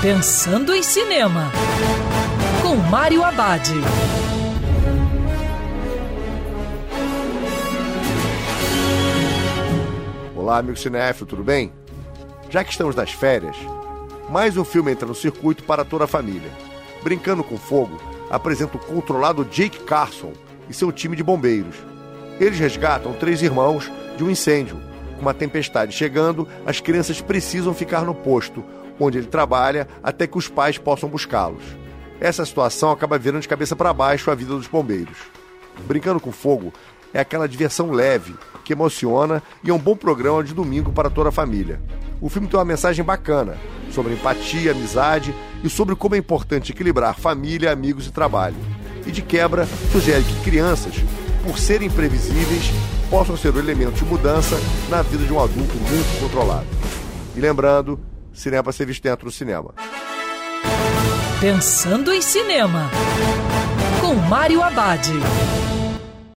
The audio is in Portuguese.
Pensando em Cinema, com Mário Abad. Olá, amigo cinéfilo, tudo bem? Já que estamos nas férias, mais um filme entra no circuito para toda a família. Brincando com Fogo apresenta o controlado Jake Carson e seu time de bombeiros. Eles resgatam três irmãos de um incêndio. Com uma tempestade chegando, as crianças precisam ficar no posto, onde ele trabalha, até que os pais possam buscá-los. Essa situação acaba virando de cabeça para baixo a vida dos bombeiros. Brincando com Fogo é aquela diversão leve, que emociona e é um bom programa de domingo para toda a família. O filme tem uma mensagem bacana sobre empatia, amizade e sobre como é importante equilibrar família, amigos e trabalho. E de quebra, sugere que crianças, por serem previsíveis, possam ser o elemento de mudança na vida de um adulto muito controlado. E lembrando, cinema para ser visto dentro do cinema. Pensando em Cinema, com Mário Abad.